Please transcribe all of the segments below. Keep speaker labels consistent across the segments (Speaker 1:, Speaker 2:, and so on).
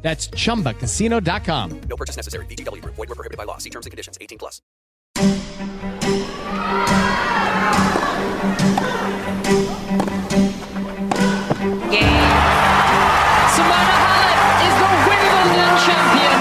Speaker 1: That's chumbacasino.com.
Speaker 2: No purchase necessary. VGW Group. Void were prohibited by law. See terms and conditions. 18 plus.
Speaker 3: game. Simona Halep is the Wimbledon champion.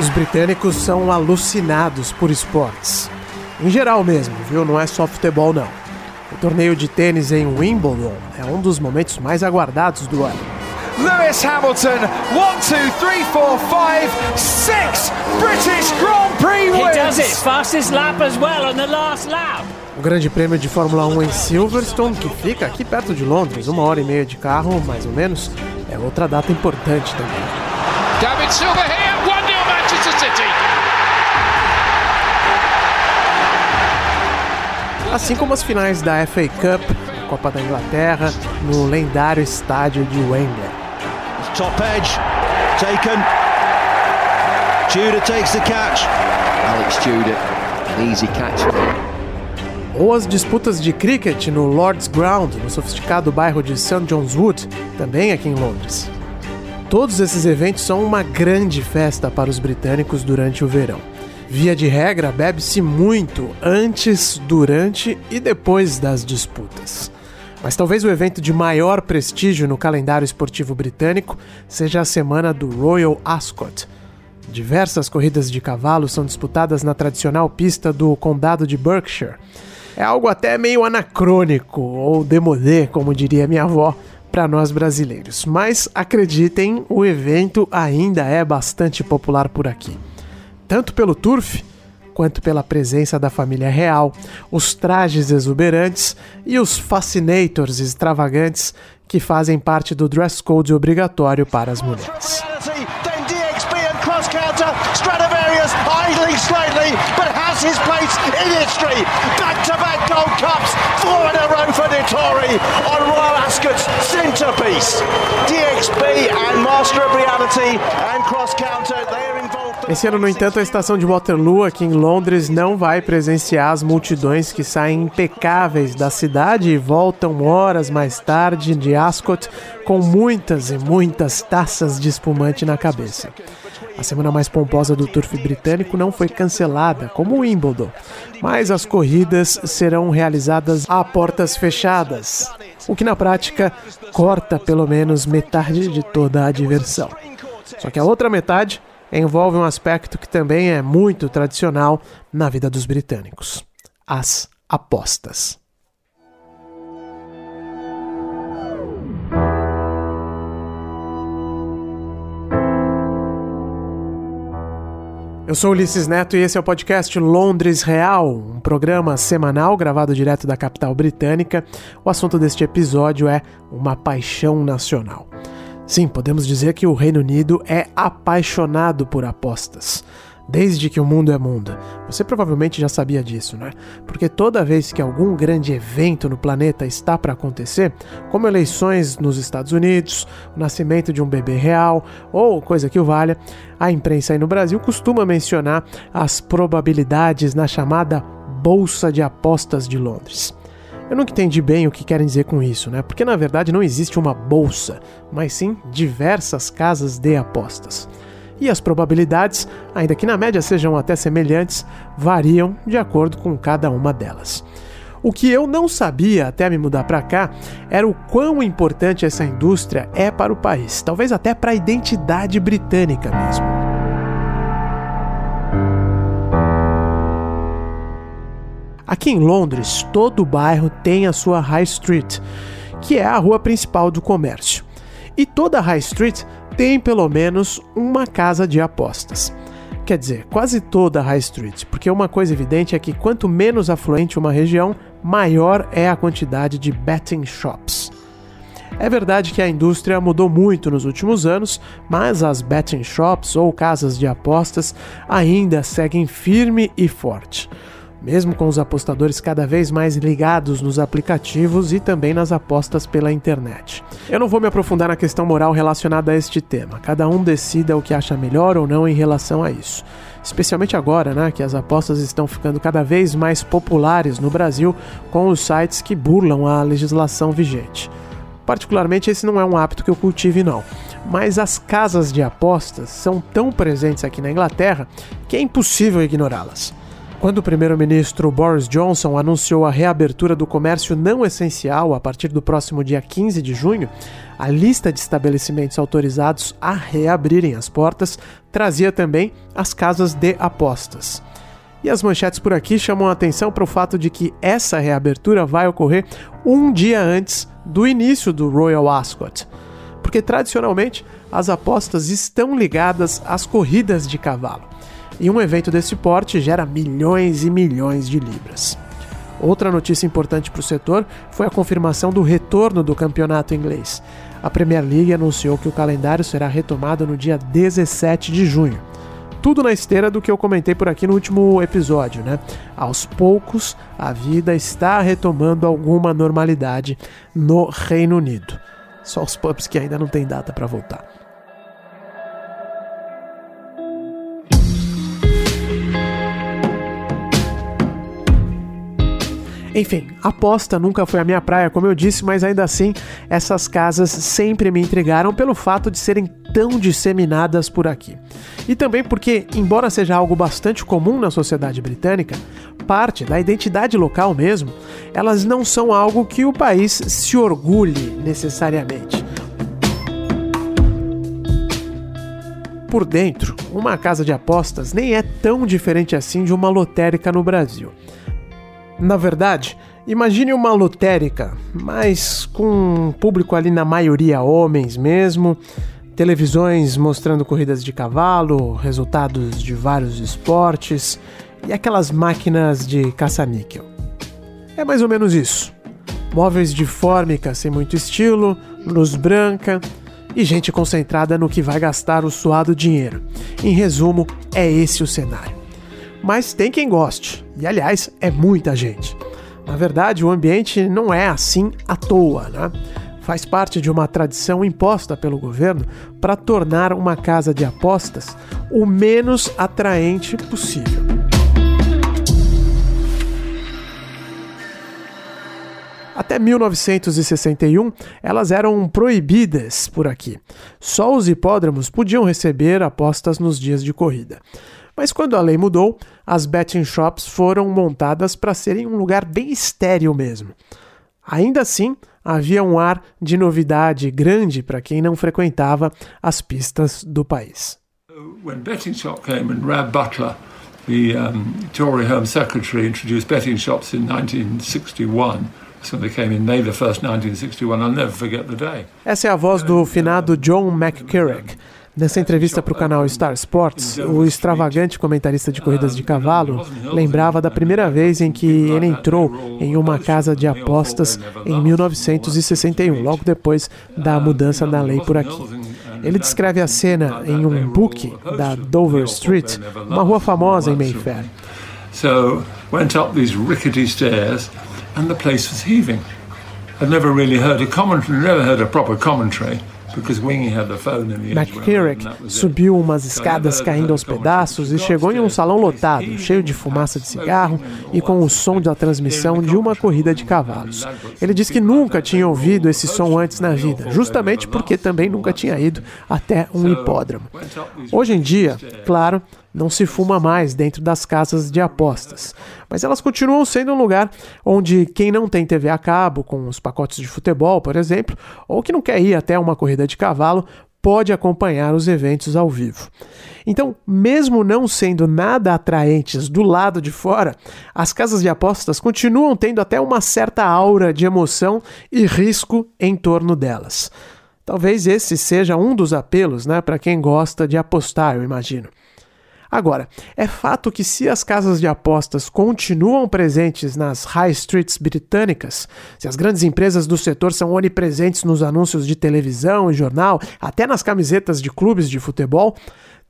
Speaker 4: Os britânicos são alucinados por esportes. Em geral mesmo, viu? Não é só futebol não. O torneio de tênis em Wimbledon é um dos momentos mais aguardados do ano.
Speaker 5: Lewis Hamilton, one, two, three, four, five, six British Grand Prix
Speaker 6: He
Speaker 5: wins.
Speaker 6: does it. Fastest lap as well on the last lap.
Speaker 4: O Grande Prêmio de Fórmula 1 em Silverstone, que fica aqui perto de Londres, uma hora e meia de carro, mais ou menos, é outra data importante também.
Speaker 7: David Silver here, 1 0 Manchester City.
Speaker 4: Assim como as finais da FA Cup, Copa da Inglaterra, no lendário estádio de Wembley.
Speaker 8: Top edge, taken. Judah takes the catch.
Speaker 9: Alex Judah, an easy catch.
Speaker 4: Ou as disputas de cricket no Lord's Ground, no sofisticado bairro de St. John's Wood, também aqui em Londres. Todos esses eventos são uma grande festa para os britânicos durante o verão. Via de regra, bebe-se muito antes, durante e depois das disputas. Mas talvez o evento de maior prestígio no calendário esportivo britânico seja a semana do Royal Ascot. Diversas corridas de cavalo são disputadas na tradicional pista do condado de Berkshire. É algo até meio anacrônico, ou demodé, como diria minha avó, para nós brasileiros. Mas acreditem, o evento ainda é bastante popular por aqui. Tanto pelo turf, quanto pela presença da família real, os trajes exuberantes e os fascinators extravagantes que fazem parte do dress code obrigatório para as mulheres.
Speaker 8: DXB and in in Master of Reality and cross counter, they are involved.
Speaker 4: Esse ano, no entanto, a estação de Waterloo, aqui em Londres, não vai presenciar as multidões que saem impecáveis da cidade e voltam horas mais tarde de Ascot com muitas e muitas taças de espumante na cabeça. A semana mais pomposa do turf britânico não foi cancelada, como o Wimbledon, mas as corridas serão realizadas a portas fechadas, o que na prática corta pelo menos metade de toda a diversão. Só que a outra metade envolve um aspecto que também é muito tradicional na vida dos britânicos: as apostas. Eu sou Ulisses Neto e esse é o podcast Londres Real, um programa semanal gravado direto da capital britânica. O assunto deste episódio é uma paixão nacional. Sim, podemos dizer que o Reino Unido é apaixonado por apostas. Desde que o mundo é mundo. Você provavelmente já sabia disso, né? Porque toda vez que algum grande evento no planeta está para acontecer, como eleições nos Estados Unidos, o nascimento de um bebê real ou coisa que o valha, a imprensa aí no Brasil costuma mencionar as probabilidades na chamada Bolsa de Apostas de Londres. Eu nunca entendi bem o que querem dizer com isso, né? Porque na verdade não existe uma bolsa, mas sim diversas casas de apostas. E as probabilidades, ainda que na média sejam até semelhantes, variam de acordo com cada uma delas. O que eu não sabia até me mudar para cá era o quão importante essa indústria é para o país, talvez até para a identidade britânica mesmo. Aqui em Londres, todo bairro tem a sua High Street, que é a rua principal do comércio. E toda High Street tem pelo menos uma casa de apostas. Quer dizer, quase toda High Street, porque uma coisa evidente é que quanto menos afluente uma região, maior é a quantidade de betting shops. É verdade que a indústria mudou muito nos últimos anos, mas as betting shops ou casas de apostas ainda seguem firme e forte mesmo com os apostadores cada vez mais ligados nos aplicativos e também nas apostas pela internet. Eu não vou me aprofundar na questão moral relacionada a este tema, cada um decida o que acha melhor ou não em relação a isso. Especialmente agora, né, que as apostas estão ficando cada vez mais populares no Brasil com os sites que burlam a legislação vigente. Particularmente, esse não é um hábito que eu cultive, não. Mas as casas de apostas são tão presentes aqui na Inglaterra que é impossível ignorá-las. Quando o primeiro-ministro Boris Johnson anunciou a reabertura do comércio não essencial a partir do próximo dia 15 de junho, a lista de estabelecimentos autorizados a reabrirem as portas trazia também as casas de apostas. E as manchetes por aqui chamam a atenção para o fato de que essa reabertura vai ocorrer um dia antes do início do Royal Ascot. Porque tradicionalmente as apostas estão ligadas às corridas de cavalo e um evento desse porte gera milhões e milhões de libras. Outra notícia importante para o setor foi a confirmação do retorno do campeonato inglês. A Premier League anunciou que o calendário será retomado no dia 17 de junho. Tudo na esteira do que eu comentei por aqui no último episódio, né? Aos poucos, a vida está retomando alguma normalidade no Reino Unido. Só os pubs que ainda não têm data para voltar. Enfim, aposta nunca foi a minha praia, como eu disse, mas ainda assim, essas casas sempre me intrigaram pelo fato de serem tão disseminadas por aqui. E também porque, embora seja algo bastante comum na sociedade britânica, parte da identidade local mesmo, elas não são algo que o país se orgulhe necessariamente. Por dentro, uma casa de apostas nem é tão diferente assim de uma lotérica no Brasil. Na verdade, imagine uma lotérica, mas com um público ali na maioria homens mesmo, televisões mostrando corridas de cavalo, resultados de vários esportes e aquelas máquinas de caça-níquel. É mais ou menos isso. Móveis de fórmica sem muito estilo, luz branca e gente concentrada no que vai gastar o suado dinheiro. Em resumo, é esse o cenário mas tem quem goste, e aliás, é muita gente. Na verdade, o ambiente não é assim à toa, né? Faz parte de uma tradição imposta pelo governo para tornar uma casa de apostas o menos atraente possível. Até 1961, elas eram proibidas por aqui. Só os hipódromos podiam receber apostas nos dias de corrida. Mas quando a lei mudou, as betting shops foram montadas para serem um lugar bem estéril mesmo. Ainda assim, havia um ar de novidade grande para quem não frequentava as pistas do país. When betting shop came and Rab Butler, the um, Tory Home Secretary, introduced betting shops in 1961. Essa é a voz do finado John McCurrick, Nessa entrevista para o canal Star Sports, o extravagante comentarista de corridas de cavalo lembrava da primeira vez em que ele entrou em uma casa de apostas em 1961, logo depois da mudança da lei por aqui. Ele descreve a cena em um book da Dover Street, uma rua famosa em Mayfair. So went up these rickety stairs and the place was heaving. I'd never really heard a commentary, never heard a proper commentary. McKirrick subiu umas escadas caindo aos pedaços e chegou em um salão lotado, cheio de fumaça de cigarro e com o som da transmissão de uma corrida de cavalos. Ele disse que nunca tinha ouvido esse som antes na vida, justamente porque também nunca tinha ido até um hipódromo. Hoje em dia, claro, não se fuma mais dentro das casas de apostas, mas elas continuam sendo um lugar onde quem não tem TV a cabo, com os pacotes de futebol, por exemplo, ou que não quer ir até uma corrida de cavalo, pode acompanhar os eventos ao vivo. Então, mesmo não sendo nada atraentes do lado de fora, as casas de apostas continuam tendo até uma certa aura de emoção e risco em torno delas. Talvez esse seja um dos apelos né, para quem gosta de apostar, eu imagino. Agora, é fato que se as casas de apostas continuam presentes nas high streets britânicas, se as grandes empresas do setor são onipresentes nos anúncios de televisão e jornal, até nas camisetas de clubes de futebol,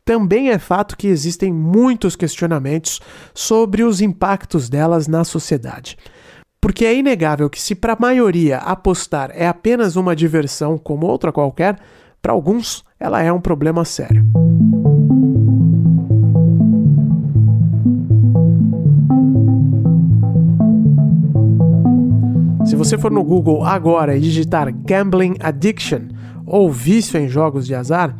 Speaker 4: também é fato que existem muitos questionamentos sobre os impactos delas na sociedade. Porque é inegável que, se para a maioria apostar é apenas uma diversão como outra qualquer, para alguns ela é um problema sério. Você for no Google agora e digitar Gambling Addiction ou vício em jogos de azar,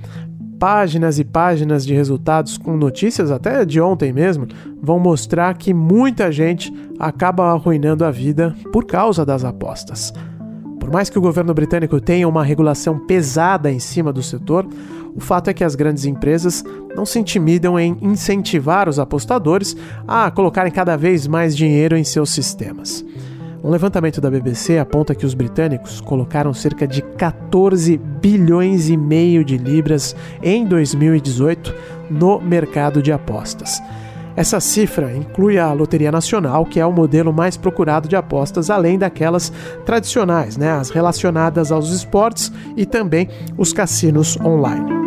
Speaker 4: páginas e páginas de resultados com notícias até de ontem mesmo vão mostrar que muita gente acaba arruinando a vida por causa das apostas. Por mais que o governo britânico tenha uma regulação pesada em cima do setor, o fato é que as grandes empresas não se intimidam em incentivar os apostadores a colocarem cada vez mais dinheiro em seus sistemas. Um levantamento da BBC aponta que os britânicos colocaram cerca de 14 bilhões e meio de libras em 2018 no mercado de apostas. Essa cifra inclui a Loteria Nacional, que é o modelo mais procurado de apostas, além daquelas tradicionais, né, as relacionadas aos esportes e também os cassinos online.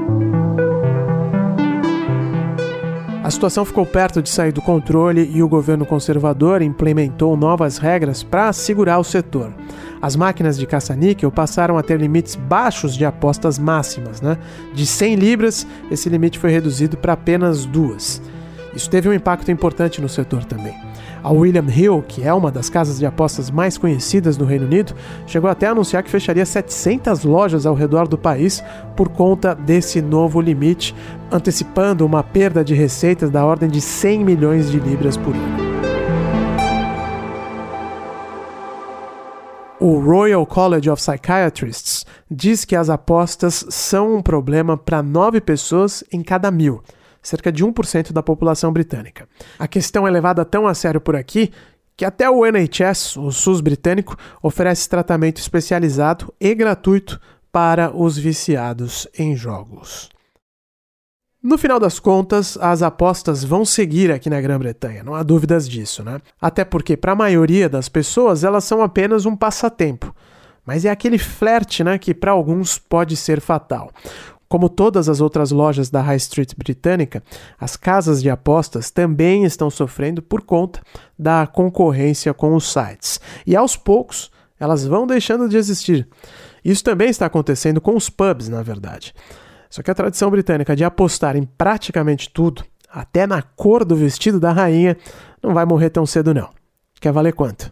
Speaker 4: A situação ficou perto de sair do controle e o governo conservador implementou novas regras para segurar o setor. As máquinas de caça-níquel passaram a ter limites baixos de apostas máximas, né? De 100 libras, esse limite foi reduzido para apenas duas. Isso teve um impacto importante no setor também. A William Hill, que é uma das casas de apostas mais conhecidas no Reino Unido, chegou até a anunciar que fecharia 700 lojas ao redor do país por conta desse novo limite, antecipando uma perda de receitas da ordem de 100 milhões de libras por ano. O Royal College of Psychiatrists diz que as apostas são um problema para nove pessoas em cada mil cerca de 1% da população britânica. A questão é levada tão a sério por aqui que até o NHS, o SUS britânico, oferece tratamento especializado e gratuito para os viciados em jogos. No final das contas, as apostas vão seguir aqui na Grã-Bretanha, não há dúvidas disso, né? Até porque, para a maioria das pessoas, elas são apenas um passatempo. Mas é aquele flerte né, que para alguns pode ser fatal. Como todas as outras lojas da High Street britânica, as casas de apostas também estão sofrendo por conta da concorrência com os sites. E aos poucos, elas vão deixando de existir. Isso também está acontecendo com os pubs, na verdade. Só que a tradição britânica de apostar em praticamente tudo, até na cor do vestido da rainha, não vai morrer tão cedo não. Quer valer quanto?